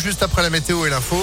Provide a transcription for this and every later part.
juste après la météo et l'info.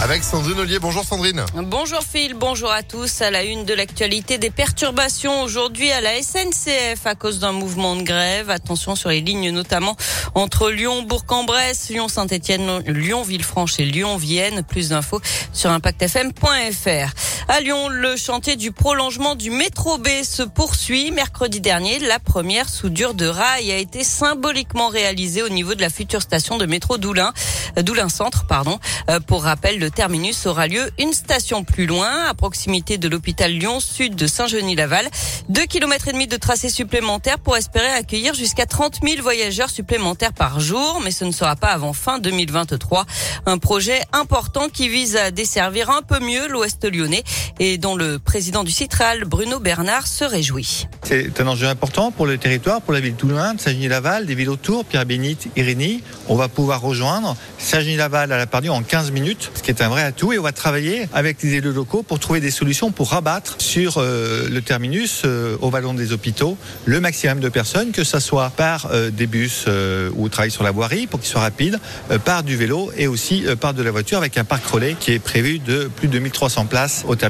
Avec Sandrine Ollier. Bonjour Sandrine. Bonjour Phil, bonjour à tous. À la une de l'actualité des perturbations aujourd'hui à la SNCF à cause d'un mouvement de grève. Attention sur les lignes notamment entre Lyon, Bourg-en-Bresse, Lyon-Saint-Etienne, Lyon-Villefranche et Lyon-Vienne. Plus d'infos sur impactfm.fr. À Lyon, le chantier du prolongement du métro B se poursuit. Mercredi dernier, la première soudure de rail a été symboliquement réalisée au niveau de la future station de métro Doulin, Doulin Centre, pardon. Euh, pour rappel, le terminus aura lieu une station plus loin, à proximité de l'hôpital Lyon Sud de Saint-Genis-Laval. Deux kilomètres et demi de tracé supplémentaire pour espérer accueillir jusqu'à 30 000 voyageurs supplémentaires par jour, mais ce ne sera pas avant fin 2023. Un projet important qui vise à desservir un peu mieux l'Ouest lyonnais et dont le président du Citral, Bruno Bernard, se réjouit. C'est un enjeu important pour le territoire, pour la ville de Toulouin, de Saint-Genis-Laval, des villes autour, Pierre-Bénite, Irénie. On va pouvoir rejoindre Saint-Genis-Laval à la Pardieu en 15 minutes, ce qui est un vrai atout. Et on va travailler avec les élus locaux pour trouver des solutions pour rabattre sur euh, le terminus euh, au vallon des hôpitaux le maximum de personnes, que ce soit par euh, des bus ou travail sur la voirie pour qu'ils soient rapides, par du vélo et aussi par de la voiture avec un parc relais qui est prévu de plus de 1300 places au terminus.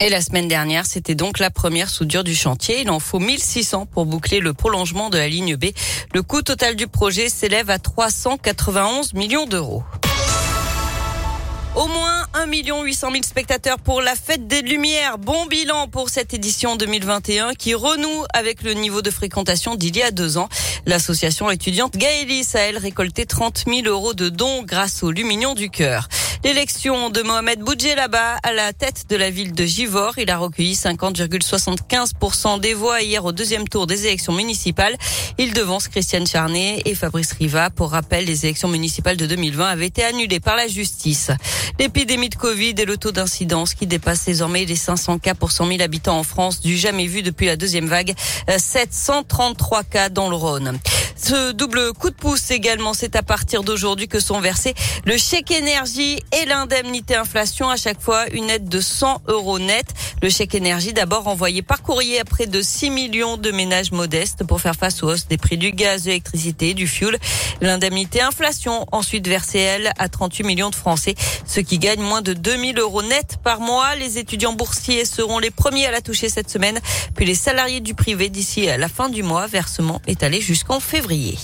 Et la semaine dernière, c'était donc la première soudure du chantier. Il en faut 1600 pour boucler le prolongement de la ligne B. Le coût total du projet s'élève à 391 millions d'euros. Au moins 1 800 000 spectateurs pour la fête des Lumières. Bon bilan pour cette édition 2021 qui renoue avec le niveau de fréquentation d'il y a deux ans. L'association étudiante Gaëlis a elle récolté 30 000 euros de dons grâce au Lumignon du Cœur. L'élection de Mohamed là-bas à la tête de la ville de Givor. Il a recueilli 50,75% des voix hier au deuxième tour des élections municipales. Il devance Christiane Charnet et Fabrice Riva. Pour rappel, les élections municipales de 2020 avaient été annulées par la justice. L'épidémie de Covid et le taux d'incidence qui dépasse désormais les 500 cas pour 100 000 habitants en France, du jamais vu depuis la deuxième vague. 733 cas dans le Rhône. Ce double coup de pouce également, c'est à partir d'aujourd'hui que sont versés le chèque énergie et l'indemnité inflation. À chaque fois, une aide de 100 euros net. Le chèque énergie d'abord envoyé par courrier à près de 6 millions de ménages modestes pour faire face aux hausses des prix du gaz, de l'électricité, du fuel. L'indemnité inflation ensuite versée, elle, à 38 millions de Français, ceux qui gagnent moins de 2000 euros net par mois. Les étudiants boursiers seront les premiers à la toucher cette semaine, puis les salariés du privé d'ici à la fin du mois. Versement étalé jusqu'en février.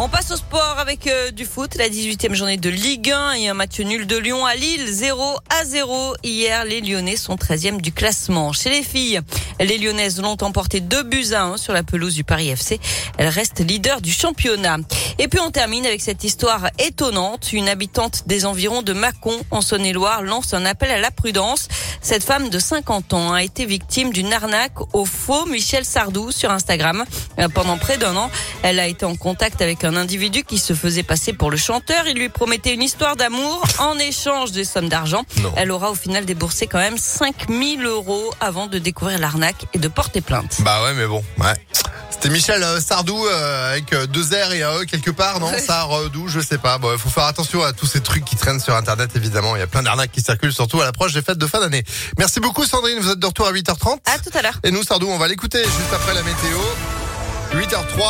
On passe au sport avec euh, du foot, la 18e journée de Ligue 1 et un match nul de Lyon à Lille, 0 à 0. Hier, les Lyonnais sont 13e du classement. Chez les filles, les Lyonnaises l'ont emporté 2 buts à 1 sur la pelouse du Paris FC. Elles restent leaders du championnat. Et puis on termine avec cette histoire étonnante. Une habitante des environs de Mâcon, en Saône-et-Loire, lance un appel à la prudence. Cette femme de 50 ans a été victime d'une arnaque au faux Michel Sardou sur Instagram. Euh, pendant près d'un an, elle a été en contact avec un individu qui se faisait passer pour le chanteur. Il lui promettait une histoire d'amour en échange des sommes d'argent. Elle aura au final déboursé quand même 5000 euros avant de découvrir l'arnaque et de porter plainte. Bah ouais, mais bon, ouais. C'était Michel euh, Sardou euh, avec euh, deux R et un E quelque part, non? Sardou, je sais pas. Bon, il faut faire attention à tous ces trucs qui traînent sur Internet, évidemment. Il y a plein d'arnaques qui circulent, surtout à l'approche des fêtes de fin d'année. Merci beaucoup, Sandrine. Vous êtes de retour à 8h30. À tout à l'heure. Et nous, Sardou, on va l'écouter juste après la météo. 8h03.